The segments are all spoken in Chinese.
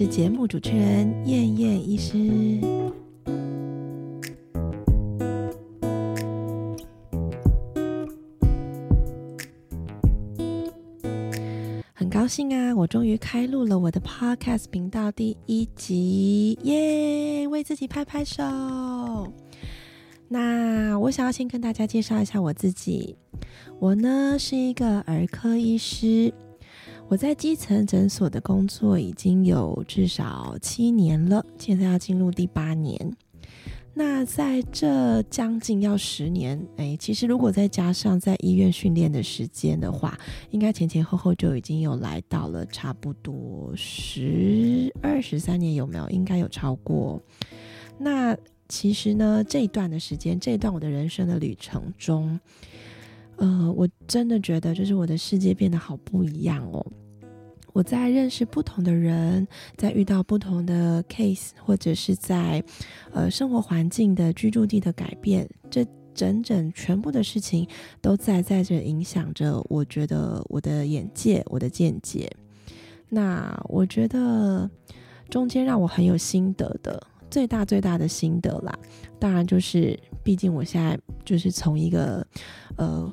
是节目主持人燕燕医师。很高兴啊，我终于开录了我的 Podcast 频道第一集，耶！为自己拍拍手。那我想要先跟大家介绍一下我自己，我呢是一个儿科医师。我在基层诊所的工作已经有至少七年了，现在要进入第八年。那在这将近要十年，哎，其实如果再加上在医院训练的时间的话，应该前前后后就已经有来到了差不多十二十三年，有没有？应该有超过。那其实呢，这一段的时间，这一段我的人生的旅程中，呃，我真的觉得就是我的世界变得好不一样哦。我在认识不同的人，在遇到不同的 case，或者是在呃生活环境的居住地的改变，这整整全部的事情都在在这影响着。我觉得我的眼界，我的见解。那我觉得中间让我很有心得的，最大最大的心得啦，当然就是，毕竟我现在就是从一个呃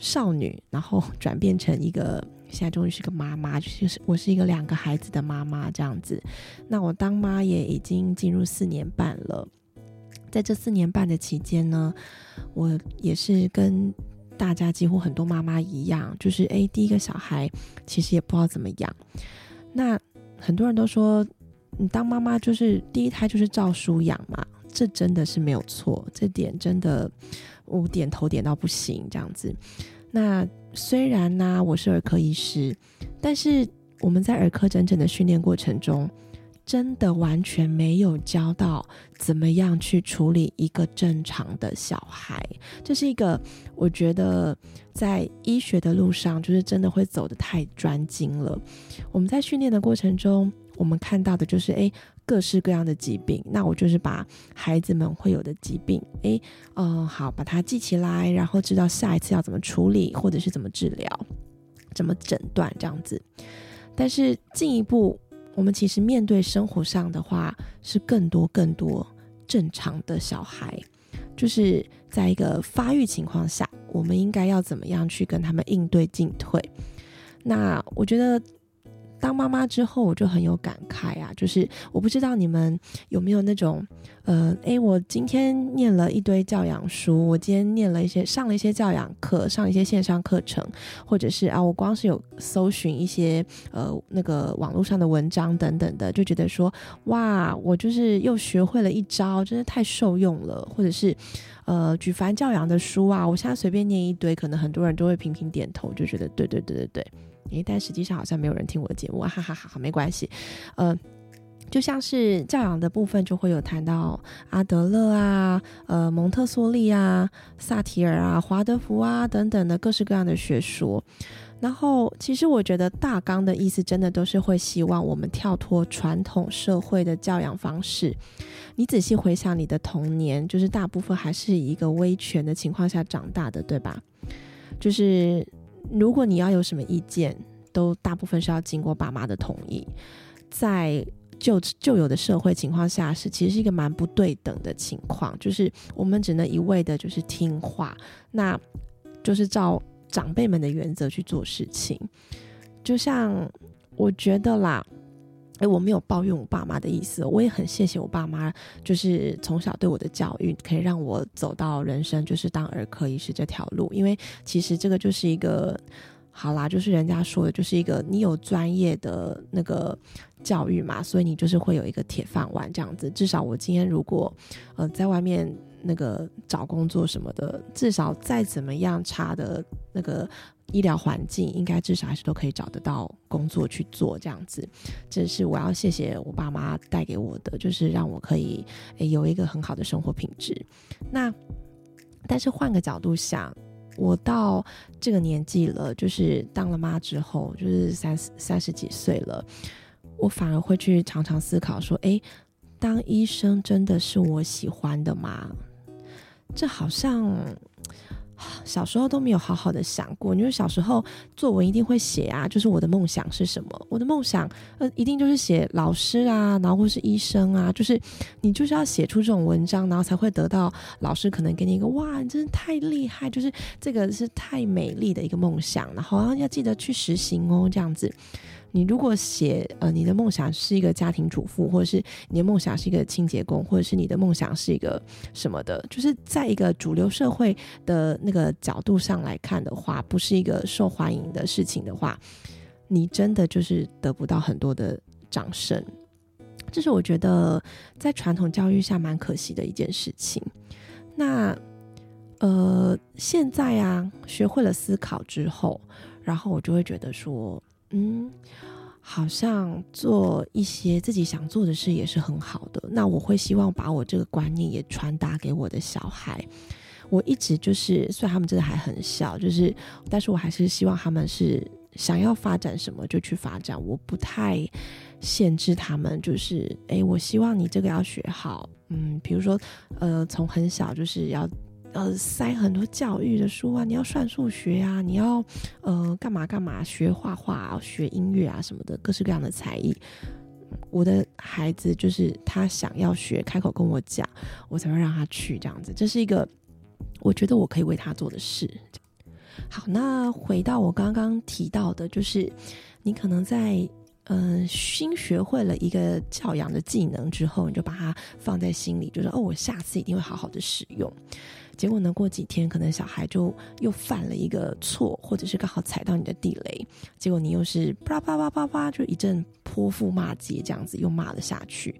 少女，然后转变成一个。现在终于是个妈妈，就是我是一个两个孩子的妈妈这样子。那我当妈也已经进入四年半了，在这四年半的期间呢，我也是跟大家几乎很多妈妈一样，就是诶，第一个小孩其实也不知道怎么养。那很多人都说，你当妈妈就是第一胎就是照书养嘛，这真的是没有错，这点真的我点头点到不行这样子。那虽然呢，我是儿科医师，但是我们在儿科整整的训练过程中，真的完全没有教到怎么样去处理一个正常的小孩。这是一个我觉得在医学的路上，就是真的会走得太专精了。我们在训练的过程中，我们看到的就是诶。各式各样的疾病，那我就是把孩子们会有的疾病，诶，嗯，好，把它记起来，然后知道下一次要怎么处理，或者是怎么治疗，怎么诊断这样子。但是进一步，我们其实面对生活上的话，是更多更多正常的小孩，就是在一个发育情况下，我们应该要怎么样去跟他们应对进退？那我觉得。当妈妈之后，我就很有感慨啊！就是我不知道你们有没有那种，呃，诶，我今天念了一堆教养书，我今天念了一些，上了一些教养课，上一些线上课程，或者是啊，我光是有搜寻一些呃那个网络上的文章等等的，就觉得说，哇，我就是又学会了一招，真的太受用了，或者是呃举凡教养的书啊，我现在随便念一堆，可能很多人都会频频点头，就觉得对对对对对。诶，但实际上好像没有人听我的节目啊，哈哈哈哈，没关系，呃，就像是教养的部分，就会有谈到阿德勒啊，呃，蒙特梭利啊，萨提尔啊，华德福啊等等的各式各样的学说。然后，其实我觉得大纲的意思，真的都是会希望我们跳脱传统社会的教养方式。你仔细回想你的童年，就是大部分还是以一个威权的情况下长大的，对吧？就是。如果你要有什么意见，都大部分是要经过爸妈的同意。在旧旧有的社会情况下，是其实是一个蛮不对等的情况，就是我们只能一味的就是听话，那就是照长辈们的原则去做事情。就像我觉得啦。哎，我没有抱怨我爸妈的意思，我也很谢谢我爸妈，就是从小对我的教育，可以让我走到人生就是当儿科医师这条路。因为其实这个就是一个，好啦，就是人家说的，就是一个你有专业的那个教育嘛，所以你就是会有一个铁饭碗这样子。至少我今天如果呃在外面那个找工作什么的，至少再怎么样差的那个。医疗环境应该至少还是都可以找得到工作去做这样子，这是我要谢谢我爸妈带给我的，就是让我可以诶有一个很好的生活品质。那但是换个角度想，我到这个年纪了，就是当了妈之后，就是三三十几岁了，我反而会去常常思考说，诶，当医生真的是我喜欢的吗？这好像。小时候都没有好好的想过，因为小时候作文一定会写啊，就是我的梦想是什么？我的梦想呃，一定就是写老师啊，然后或是医生啊，就是你就是要写出这种文章，然后才会得到老师可能给你一个哇，真的太厉害，就是这个是太美丽的一个梦想，然后要记得去实行哦，这样子。你如果写呃，你的梦想是一个家庭主妇，或者是你的梦想是一个清洁工，或者是你的梦想是一个什么的，就是在一个主流社会的那个角度上来看的话，不是一个受欢迎的事情的话，你真的就是得不到很多的掌声。这是我觉得在传统教育下蛮可惜的一件事情。那呃，现在啊，学会了思考之后，然后我就会觉得说。嗯，好像做一些自己想做的事也是很好的。那我会希望把我这个观念也传达给我的小孩。我一直就是，虽然他们真的还很小，就是，但是我还是希望他们是想要发展什么就去发展。我不太限制他们，就是，哎，我希望你这个要学好。嗯，比如说，呃，从很小就是要。呃，塞很多教育的书啊，你要算数学啊，你要呃干嘛干嘛，学画画、学音乐啊什么的，各式各样的才艺。我的孩子就是他想要学，开口跟我讲，我才会让他去这样子。这是一个我觉得我可以为他做的事。好，那回到我刚刚提到的，就是你可能在嗯新学会了一个教养的技能之后，你就把它放在心里，就说哦，我下次一定会好好的使用。结果呢？过几天，可能小孩就又犯了一个错，或者是刚好踩到你的地雷，结果你又是啪啪啪啪啪，就一阵泼妇骂街，这样子又骂了下去。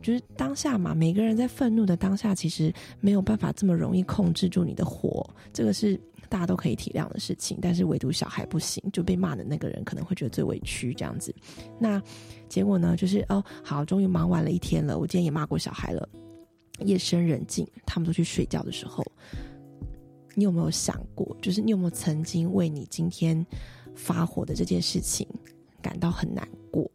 就是当下嘛，每个人在愤怒的当下，其实没有办法这么容易控制住你的火，这个是大家都可以体谅的事情。但是唯独小孩不行，就被骂的那个人可能会觉得最委屈，这样子。那结果呢？就是哦，好，终于忙完了一天了，我今天也骂过小孩了。夜深人静，他们都去睡觉的时候，你有没有想过，就是你有没有曾经为你今天发火的这件事情感到很难过？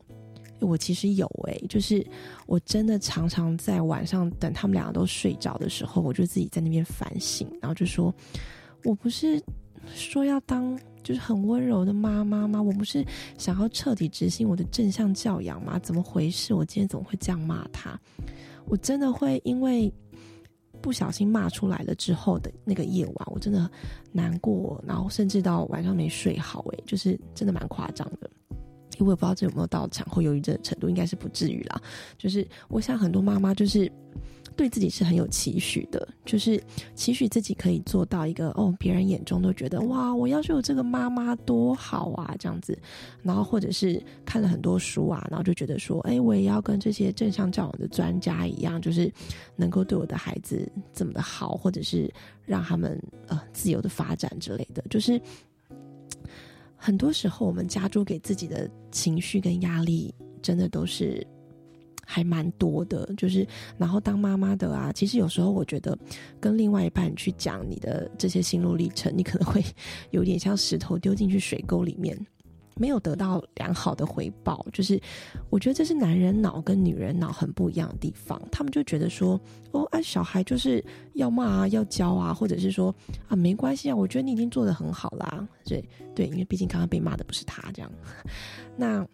我其实有诶，就是我真的常常在晚上等他们两个都睡着的时候，我就自己在那边反省，然后就说：我不是说要当就是很温柔的妈妈吗？我不是想要彻底执行我的正向教养吗？怎么回事？我今天怎么会这样骂他？我真的会因为不小心骂出来了之后的那个夜晚，我真的难过，然后甚至到晚上没睡好，诶，就是真的蛮夸张的。因为我不知道这有没有到产后忧郁症的程度，应该是不至于啦。就是我想很多妈妈就是。对自己是很有期许的，就是期许自己可以做到一个哦，别人眼中都觉得哇，我要是有这个妈妈多好啊，这样子。然后或者是看了很多书啊，然后就觉得说，哎，我也要跟这些正向教养的专家一样，就是能够对我的孩子这么的好，或者是让他们呃自由的发展之类的。就是很多时候我们加诸给自己的情绪跟压力，真的都是。还蛮多的，就是，然后当妈妈的啊，其实有时候我觉得，跟另外一半去讲你的这些心路历程，你可能会 有点像石头丢进去水沟里面，没有得到良好的回报。就是我觉得这是男人脑跟女人脑很不一样的地方，他们就觉得说，哦，啊，小孩就是要骂啊，要教啊，或者是说啊，没关系啊，我觉得你已经做的很好啦。对对，因为毕竟刚刚被骂的不是他，这样，那。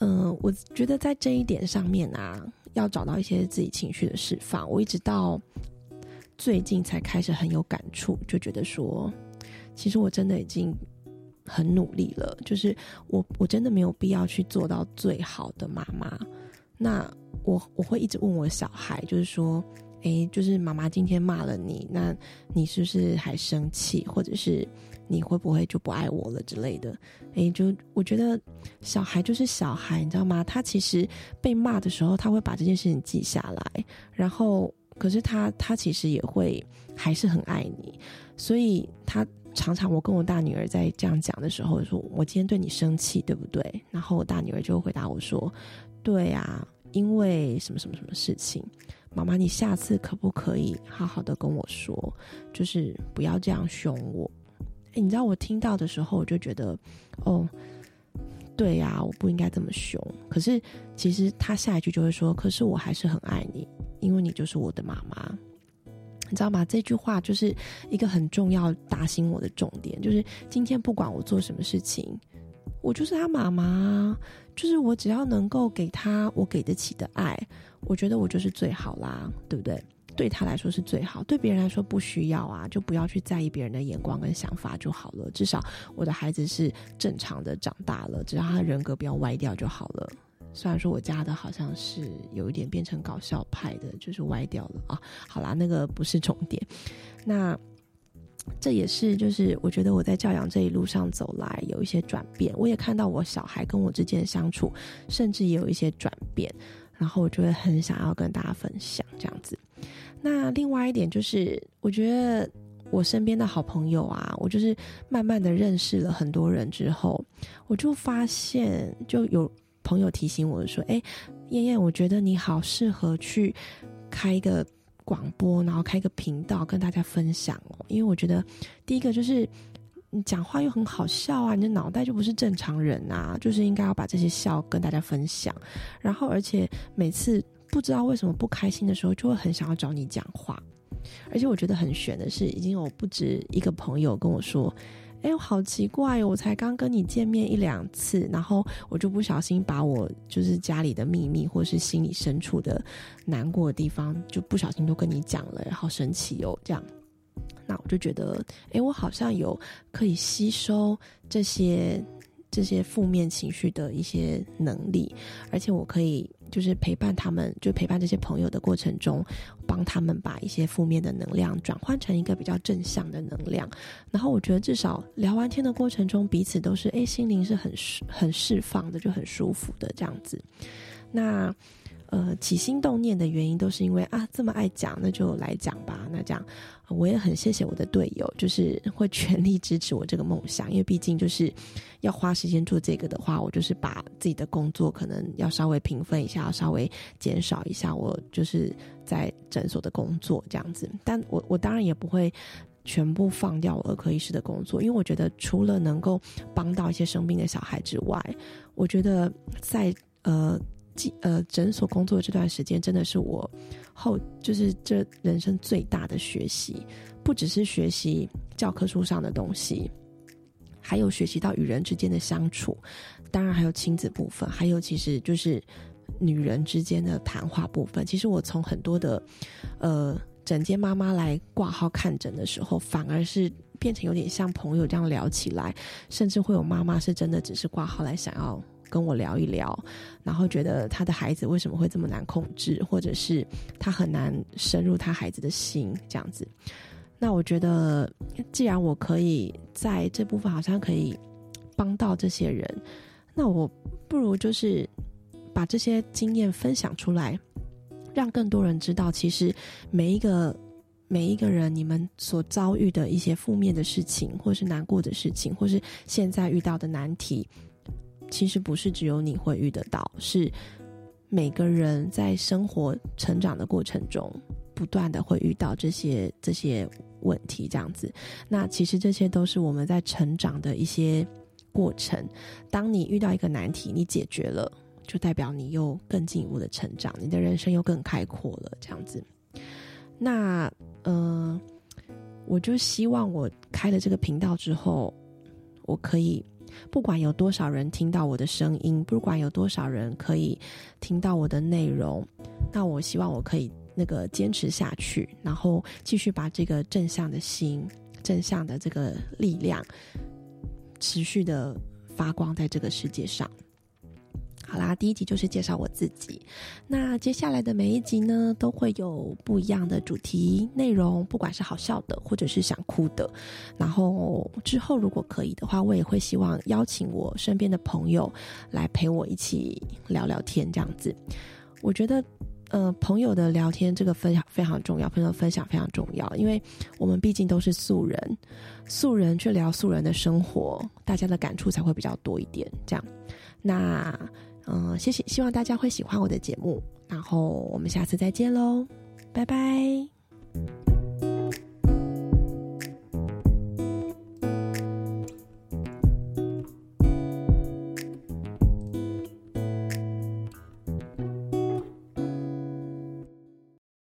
嗯，我觉得在这一点上面啊，要找到一些自己情绪的释放。我一直到最近才开始很有感触，就觉得说，其实我真的已经很努力了。就是我，我真的没有必要去做到最好的妈妈。那我我会一直问我小孩，就是说，诶，就是妈妈今天骂了你，那你是不是还生气，或者是？你会不会就不爱我了之类的？诶，就我觉得小孩就是小孩，你知道吗？他其实被骂的时候，他会把这件事情记下来，然后可是他他其实也会还是很爱你，所以他常常我跟我大女儿在这样讲的时候，说我今天对你生气，对不对？然后我大女儿就回答我说：“对啊，因为什么什么什么事情，妈妈，你下次可不可以好好的跟我说，就是不要这样凶我。”哎，你知道我听到的时候，我就觉得，哦，对呀，我不应该这么凶。可是其实他下一句就会说：“可是我还是很爱你，因为你就是我的妈妈。”你知道吗？这句话就是一个很重要打醒我的重点，就是今天不管我做什么事情，我就是他妈妈，就是我只要能够给他我给得起的爱，我觉得我就是最好啦，对不对？对他来说是最好，对别人来说不需要啊，就不要去在意别人的眼光跟想法就好了。至少我的孩子是正常的长大了，只要他人格不要歪掉就好了。虽然说我家的好像是有一点变成搞笑派的，就是歪掉了啊。好啦，那个不是重点。那这也是就是我觉得我在教养这一路上走来有一些转变，我也看到我小孩跟我之间的相处，甚至也有一些转变。然后我就会很想要跟大家分享这样子。那另外一点就是，我觉得我身边的好朋友啊，我就是慢慢的认识了很多人之后，我就发现就有朋友提醒我说：“哎，燕燕，我觉得你好适合去开一个广播，然后开一个频道跟大家分享哦。因为我觉得第一个就是你讲话又很好笑啊，你的脑袋就不是正常人啊，就是应该要把这些笑跟大家分享。然后而且每次。”不知道为什么不开心的时候，就会很想要找你讲话，而且我觉得很悬的是，已经有不止一个朋友跟我说：“哎，我好奇怪哦，我才刚跟你见面一两次，然后我就不小心把我就是家里的秘密，或是心里深处的难过的地方，就不小心都跟你讲了，然后生气哦，这样。那我就觉得，哎，我好像有可以吸收这些这些负面情绪的一些能力，而且我可以。就是陪伴他们，就陪伴这些朋友的过程中，帮他们把一些负面的能量转换成一个比较正向的能量。然后我觉得至少聊完天的过程中，彼此都是诶，心灵是很很释放的，就很舒服的这样子。那。呃，起心动念的原因都是因为啊，这么爱讲，那就来讲吧。那这样，我也很谢谢我的队友，就是会全力支持我这个梦想。因为毕竟就是要花时间做这个的话，我就是把自己的工作可能要稍微平分一下，稍微减少一下我就是在诊所的工作这样子。但我我当然也不会全部放掉我儿科医师的工作，因为我觉得除了能够帮到一些生病的小孩之外，我觉得在呃。呃，诊所工作这段时间真的是我后就是这人生最大的学习，不只是学习教科书上的东西，还有学习到与人之间的相处，当然还有亲子部分，还有其实就是女人之间的谈话部分。其实我从很多的呃诊间妈妈来挂号看诊的时候，反而是变成有点像朋友这样聊起来，甚至会有妈妈是真的只是挂号来想要。跟我聊一聊，然后觉得他的孩子为什么会这么难控制，或者是他很难深入他孩子的心这样子。那我觉得，既然我可以在这部分好像可以帮到这些人，那我不如就是把这些经验分享出来，让更多人知道，其实每一个每一个人，你们所遭遇的一些负面的事情，或是难过的事情，或是现在遇到的难题。其实不是只有你会遇得到，是每个人在生活成长的过程中，不断的会遇到这些这些问题，这样子。那其实这些都是我们在成长的一些过程。当你遇到一个难题，你解决了，就代表你又更进一步的成长，你的人生又更开阔了，这样子。那呃，我就希望我开了这个频道之后，我可以。不管有多少人听到我的声音，不管有多少人可以听到我的内容，那我希望我可以那个坚持下去，然后继续把这个正向的心、正向的这个力量，持续的发光在这个世界上。好啦，第一集就是介绍我自己。那接下来的每一集呢，都会有不一样的主题内容，不管是好笑的，或者是想哭的。然后之后如果可以的话，我也会希望邀请我身边的朋友来陪我一起聊聊天，这样子。我觉得，呃，朋友的聊天这个分享非常重要，朋友分享非常重要，因为我们毕竟都是素人，素人去聊素人的生活，大家的感触才会比较多一点。这样，那。嗯谢谢希望大家会喜欢我的节目然后我们下次再见喽拜拜。